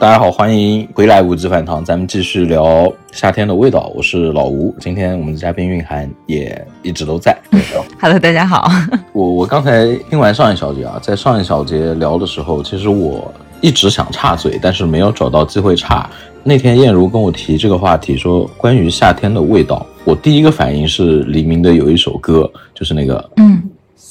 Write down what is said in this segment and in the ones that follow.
大家好，欢迎回来五级饭堂，咱们继续聊夏天的味道。我是老吴，今天我们的嘉宾蕴涵也一直都在。Hello，大家好。我 我刚才听完上一小节啊，在上一小节聊的时候，其实我一直想插嘴，但是没有找到机会插。那天燕如跟我提这个话题，说关于夏天的味道，我第一个反应是黎明的有一首歌，就是那个嗯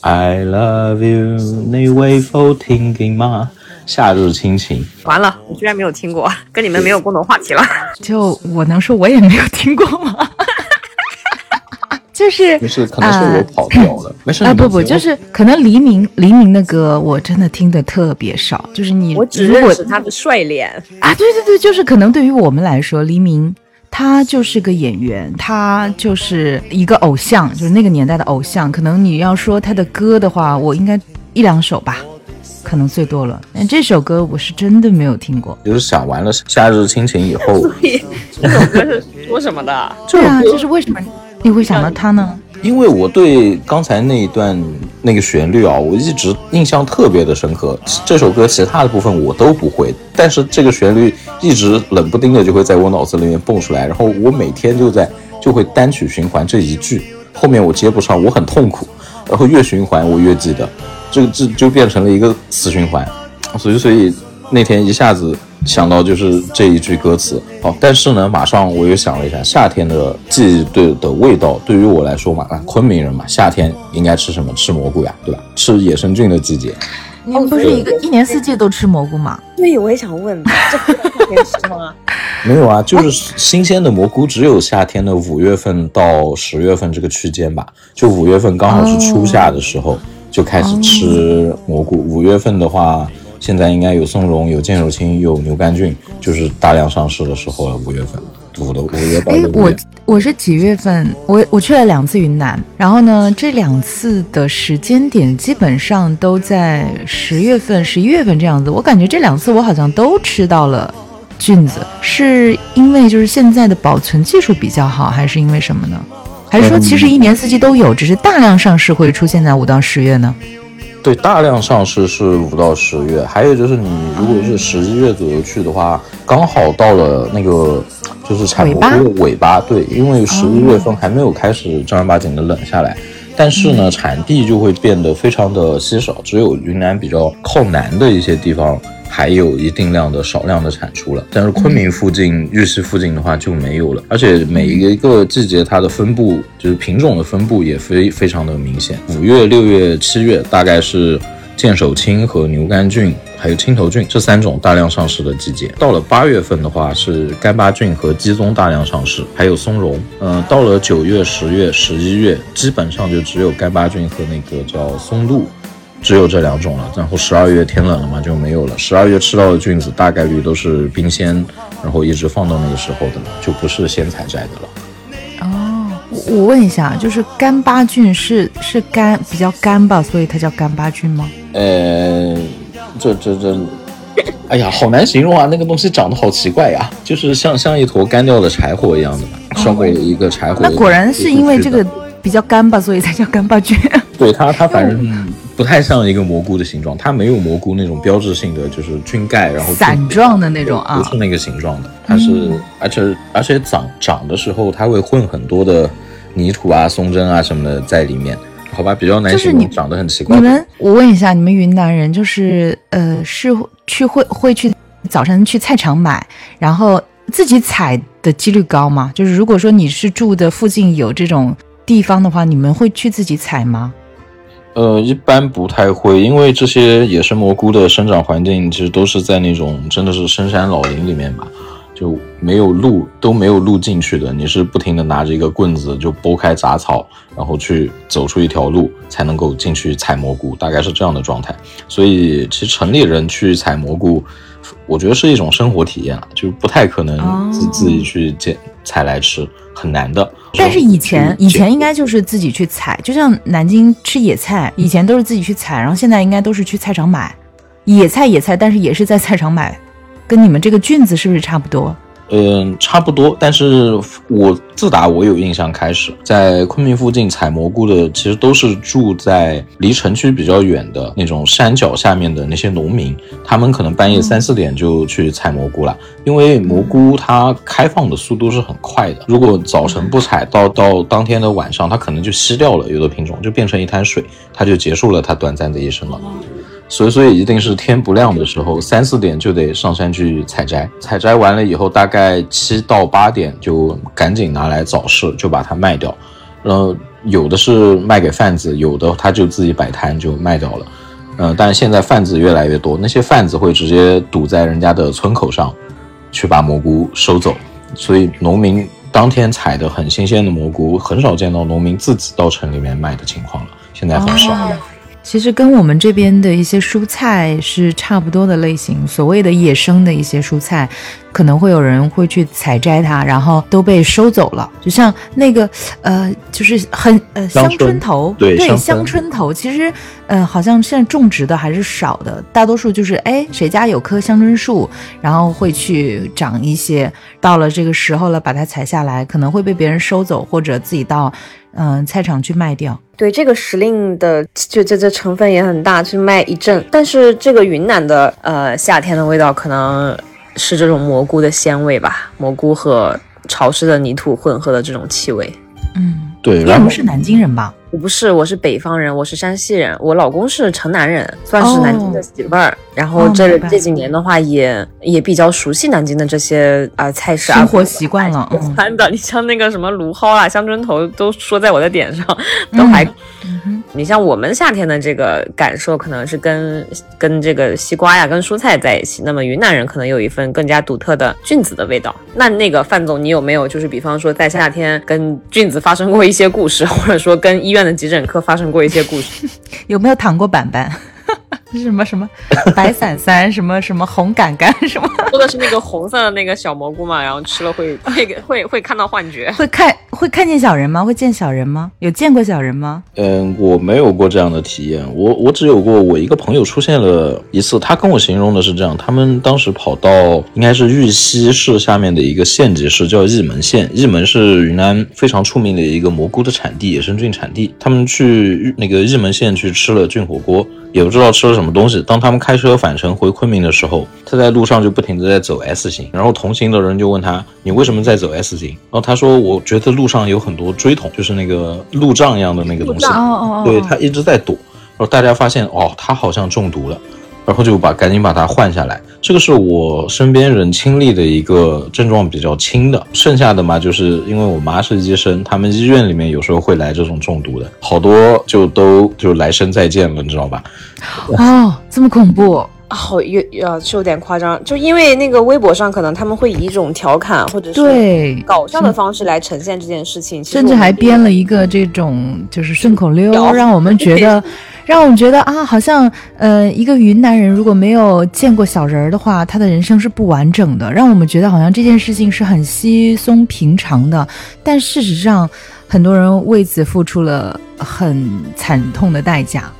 ，I love you，你会否听见吗？夏日亲情。完了，我居然没有听过，跟你们没有共同话题了。就我能说我也没有听过吗？就是没事，可能是我跑掉了。没事啊，不不，就是可能黎明黎明的歌我真的听的特别少，就是你我只认识他的帅脸，啊，对对对，就是可能对于我们来说，黎明他就是个演员，他就是一个偶像，就是那个年代的偶像。可能你要说他的歌的话，我应该一两首吧，可能最多了。但这首歌我是真的没有听过。就是想完了夏日亲情以后，这首歌是说什么的？对啊，就是为什么你会想到他呢？因为我对刚才那一段那个旋律啊，我一直印象特别的深刻。这首歌其他的部分我都不会，但是这个旋律一直冷不丁的就会在我脑子里面蹦出来，然后我每天就在就会单曲循环这一句，后面我接不上，我很痛苦，然后越循环我越记得，这个这就变成了一个死循环，所以所以那天一下子想到就是这一句歌词。好，但是呢，马上我又想了一下，夏天的记忆对的味道，对于我来说嘛，啊，昆明人嘛，夏天应该吃什么？吃蘑菇呀，对吧？吃野生菌的季节。你们不是一个一年四季都吃蘑菇吗？对，我也想问，这不是夏天吃吗？没有啊，就是新鲜的蘑菇，只有夏天的五月份到十月份这个区间吧。就五月份刚好是初夏的时候，就开始吃蘑菇。五月份的话，现在应该有松茸、有剑手青、有牛肝菌，就是大量上市的时候了。五月份，五的五月到哎，六我。我是几月份？我我去了两次云南，然后呢，这两次的时间点基本上都在十月份、十一月份这样子。我感觉这两次我好像都吃到了菌子，是因为就是现在的保存技术比较好，还是因为什么呢？还是说其实一年四季都有，只是大量上市会出现在五到十月呢？对，大量上市是五到十月，还有就是你如果是十一月左右去的话，刚好到了那个就是产蘑菇的尾巴，对，因为十一月份还没有开始正儿八经的冷下来，但是呢，产地就会变得非常的稀少，只有云南比较靠南的一些地方。还有一定量的少量的产出了，但是昆明附近、玉溪附近的话就没有了，而且每一个季节它的分布就是品种的分布也非非常的明显。五月、六月、七月大概是剑手青和牛肝菌，还有青头菌这三种大量上市的季节。到了八月份的话是干巴菌和鸡枞大量上市，还有松茸。嗯、到了九月、十月、十一月，基本上就只有干巴菌和那个叫松露。只有这两种了，然后十二月天冷了嘛就没有了。十二月吃到的菌子大概率都是冰鲜，然后一直放到那个时候的了，就不是先采摘的了。哦，我我问一下，就是干巴菌是是干比较干吧，所以它叫干巴菌吗？呃，这这这，哎呀，好难形容啊！那个东西长得好奇怪呀，就是像像一坨干掉的柴火一样的吧，烧过一个柴火。那果然是因为这个比较干吧，所以才叫干巴菌。对它，它反正 不太像一个蘑菇的形状，它没有蘑菇那种标志性的就是菌盖，然后伞状的那种啊不是那个形状的，它是，而且而且长长的时候，它会混很多的泥土啊、松针啊什么的在里面，好吧，比较难就是你形容，长得很奇怪。你们，我问一下，你们云南人就是呃是去会会去早晨去菜场买，然后自己采的几率高吗？就是如果说你是住的附近有这种地方的话，你们会去自己采吗？呃，一般不太会，因为这些野生蘑菇的生长环境其实都是在那种真的是深山老林里面吧，就没有路都没有路进去的，你是不停的拿着一个棍子就拨开杂草，然后去走出一条路才能够进去采蘑菇，大概是这样的状态。所以其实城里人去采蘑菇，我觉得是一种生活体验啊，就不太可能自、哦自己去捡采来吃，很难的。但是以前以前应该。就是自己去采，就像南京吃野菜，以前都是自己去采，然后现在应该都是去菜场买野菜野菜，但是也是在菜场买，跟你们这个菌子是不是差不多？嗯，差不多。但是我自打我有印象开始，在昆明附近采蘑菇的，其实都是住在离城区比较远的那种山脚下面的那些农民，他们可能半夜三四点就去采蘑菇了。因为蘑菇它开放的速度是很快的，如果早晨不采，到到当天的晚上，它可能就吸掉了，有的品种就变成一滩水，它就结束了它短暂的一生了。所以，所以一定是天不亮的时候，三四点就得上山去采摘。采摘完了以后，大概七到八点就赶紧拿来早市，就把它卖掉。然后有的是卖给贩子，有的他就自己摆摊就卖掉了。嗯，但是现在贩子越来越多，那些贩子会直接堵在人家的村口上，去把蘑菇收走。所以农民当天采的很新鲜的蘑菇，很少见到农民自己到城里面卖的情况了。现在很少了。其实跟我们这边的一些蔬菜是差不多的类型，所谓的野生的一些蔬菜，可能会有人会去采摘它，然后都被收走了。就像那个呃，就是很呃香椿头，对香椿头，其实呃好像现在种植的还是少的，大多数就是哎谁家有棵香椿树，然后会去长一些，到了这个时候了把它采下来，可能会被别人收走，或者自己到嗯菜场去卖掉。对这个时令的，就这这成分也很大，去卖一阵。但是这个云南的呃夏天的味道，可能是这种蘑菇的鲜味吧，蘑菇和潮湿的泥土混合的这种气味。嗯，对。你不是南京人吧？我不是，我是北方人，我是山西人。我老公是城南人，算是南京的媳妇儿。然后这这几年的话，也也比较熟悉南京的这些啊菜式啊，生活习惯了。真的，你像那个什么芦蒿啊、香椿头，都说在我的点上，都还。你像我们夏天的这个感受，可能是跟跟这个西瓜呀、跟蔬菜在一起。那么云南人可能有一份更加独特的菌子的味道。那那个范总，你有没有就是比方说在夏天跟菌子发生过一些故事，或者说跟医院的急诊科发生过一些故事？有没有躺过板板？什么什么白伞伞，什么什么红杆杆，什么说的是那个红色的那个小蘑菇嘛？然后吃了会会会会看到幻觉，会看会看见小人吗？会见小人吗？有见过小人吗？嗯，我没有过这样的体验，我我只有过我一个朋友出现了一次，他跟我形容的是这样：他们当时跑到应该是玉溪市下面的一个县级市，叫义门县。义门是云南非常出名的一个蘑菇的产地，野生菌产地。他们去那个义门县去吃了菌火锅。也不知道吃了什么东西。当他们开车返程回昆明的时候，他在路上就不停的在走 S 型，然后同行的人就问他：“你为什么在走 S 型？”然后他说：“我觉得路上有很多锥桶，就是那个路障一样的那个东西。”哦哦哦。对他一直在躲，然后大家发现哦，他好像中毒了。然后就把赶紧把它换下来，这个是我身边人亲历的一个症状比较轻的，剩下的嘛，就是因为我妈是医生，他们医院里面有时候会来这种中毒的，好多就都就来生再见了，你知道吧？哦，这么恐怖。好有呃是有点夸张，就因为那个微博上可能他们会以一种调侃或者是对搞笑的方式来呈现这件事情，甚至还编了一个这种就是顺口溜，让我们觉得，让我们觉得啊，好像呃一个云南人如果没有见过小人儿的话，他的人生是不完整的，让我们觉得好像这件事情是很稀松平常的，但事实上很多人为此付出了很惨痛的代价。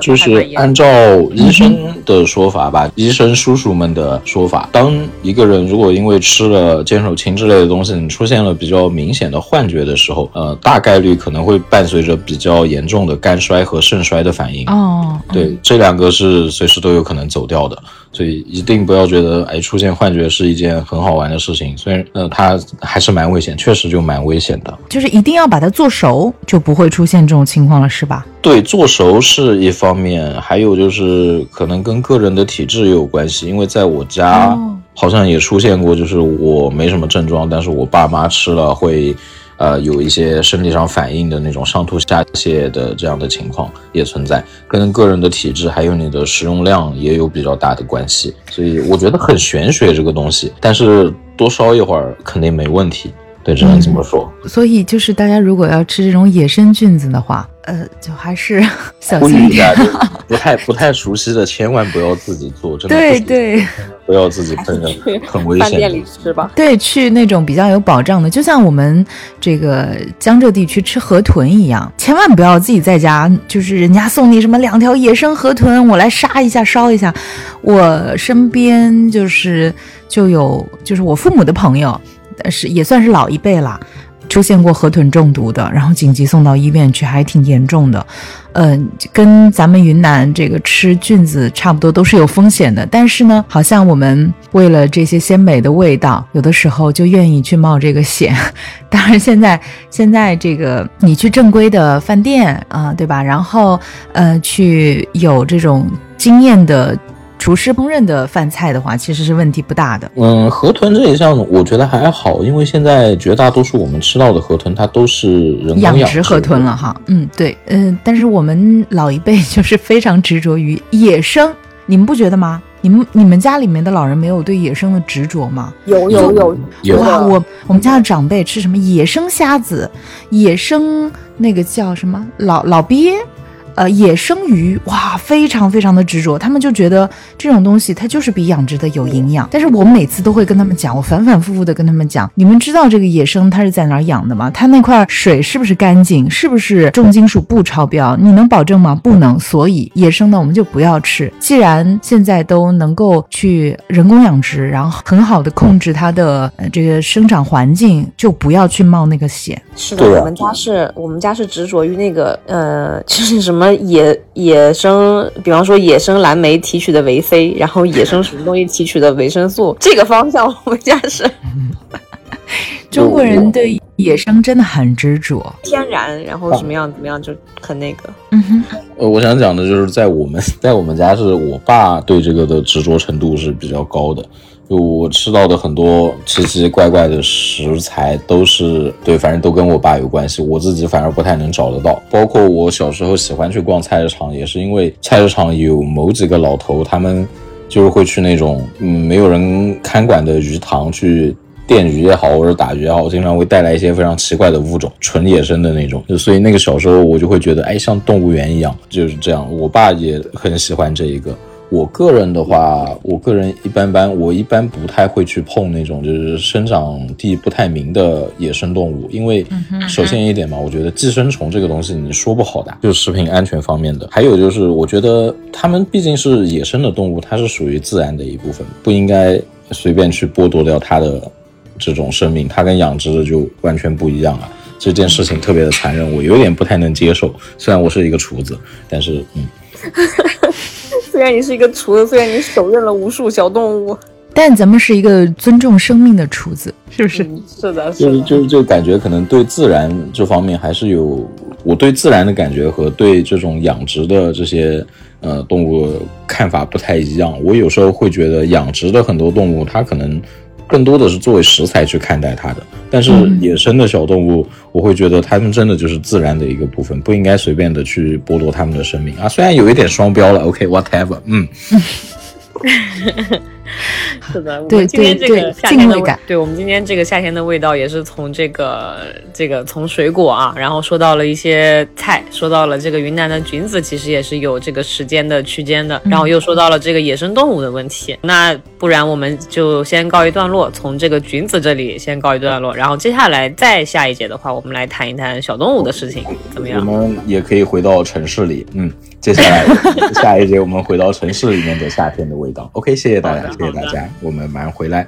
就是按照医生的说法吧，医生叔叔们的说法，当一个人如果因为吃了坚手青之类的东西，你出现了比较明显的幻觉的时候，呃，大概率可能会伴随着比较严重的肝衰和肾衰的反应。哦，对，这两个是随时都有可能走掉的，所以一定不要觉得哎出现幻觉是一件很好玩的事情，虽然呃它还是蛮危险，确实就蛮危险的。就是一定要把它做熟，就不会出现这种情况了，是吧？对，做熟是一方面，还有就是可能跟个人的体质也有关系。因为在我家好像也出现过，就是我没什么症状，但是我爸妈吃了会，呃，有一些生理上反应的那种上吐下泻的这样的情况也存在，跟个人的体质还有你的食用量也有比较大的关系。所以我觉得很玄学这个东西，但是多烧一会儿肯定没问题。对，只能这么说。所以就是大家如果要吃这种野生菌子的话，呃，就还是小心一点。不太不太熟悉的，千万不要自己做，真的。对对，不要自己烹饪，很危险。饭店里吃吧。对，去那种比较有保障的，就像我们这个江浙地区吃河豚一样，千万不要自己在家，就是人家送你什么两条野生河豚，我来杀一下烧一下。我身边就是就有，就是我父母的朋友，是也算是老一辈了。出现过河豚中毒的，然后紧急送到医院去，还挺严重的。嗯，跟咱们云南这个吃菌子差不多，都是有风险的。但是呢，好像我们为了这些鲜美的味道，有的时候就愿意去冒这个险。当然，现在现在这个你去正规的饭店啊，对吧？然后呃，去有这种经验的。厨师烹饪的饭菜的话，其实是问题不大的。嗯，河豚这一项我觉得还好，因为现在绝大多数我们吃到的河豚，它都是人工养殖河豚了哈。嗯，对，嗯，但是我们老一辈就是 非常执着于野生，你们不觉得吗？你们你们家里面的老人没有对野生的执着吗？有有有有。哇，我我们家的长辈吃什么野生虾子，野生那个叫什么老老鳖。呃，野生鱼哇，非常非常的执着，他们就觉得这种东西它就是比养殖的有营养。但是我每次都会跟他们讲，我反反复复的跟他们讲，你们知道这个野生它是在哪儿养的吗？它那块水是不是干净？是不是重金属不超标？你能保证吗？不能。所以野生的我们就不要吃。既然现在都能够去人工养殖，然后很好的控制它的呃这个生长环境，就不要去冒那个险。是的，我们家是我们家是执着于那个呃，就是什么。野野生，比方说野生蓝莓提取的维 C，然后野生什么东西提取的维生素，这个方向我们家是。中国人对野生真的很执着，天然，然后什么样怎么样就很那个。嗯哼。呃，我想讲的就是在我们在我们家是我爸对这个的执着程度是比较高的。就我吃到的很多奇奇怪怪的食材，都是对，反正都跟我爸有关系。我自己反而不太能找得到。包括我小时候喜欢去逛菜市场，也是因为菜市场有某几个老头，他们就是会去那种嗯没有人看管的鱼塘去电鱼也好，或者打鱼也好，经常会带来一些非常奇怪的物种，纯野生的那种。所以那个小时候我就会觉得，哎，像动物园一样，就是这样。我爸也很喜欢这一个。我个人的话，我个人一般般，我一般不太会去碰那种就是生长地不太明的野生动物，因为首先一点嘛，我觉得寄生虫这个东西你说不好的，就是食品安全方面的。还有就是，我觉得它们毕竟是野生的动物，它是属于自然的一部分，不应该随便去剥夺掉它的这种生命，它跟养殖的就完全不一样了。这件事情特别的残忍，我有点不太能接受。虽然我是一个厨子，但是嗯。虽然你是一个厨子，虽然你手刃了无数小动物，但咱们是一个尊重生命的厨子，是不是？是的，就是就是就感觉可能对自然这方面还是有我对自然的感觉和对这种养殖的这些呃动物看法不太一样。我有时候会觉得养殖的很多动物，它可能。更多的是作为食材去看待它的，但是野生的小动物，我会觉得它们真的就是自然的一个部分，不应该随便的去剥夺它们的生命啊。虽然有一点双标了，OK，whatever，嗯。是的，我们今天这个夏天的味，对我们今天这个夏天的味道也是从这个这个从水果啊，然后说到了一些菜，说到了这个云南的菌子，其实也是有这个时间的区间的，然后又说到了这个野生动物的问题。那不然我们就先告一段落，从这个菌子这里先告一段落，然后接下来再下一节的话，我们来谈一谈小动物的事情，怎么样？我们也可以回到城市里，嗯。接下来 下一节，我们回到城市里面的夏天的味道。OK，谢谢大家，谢谢大家，我们马上回来。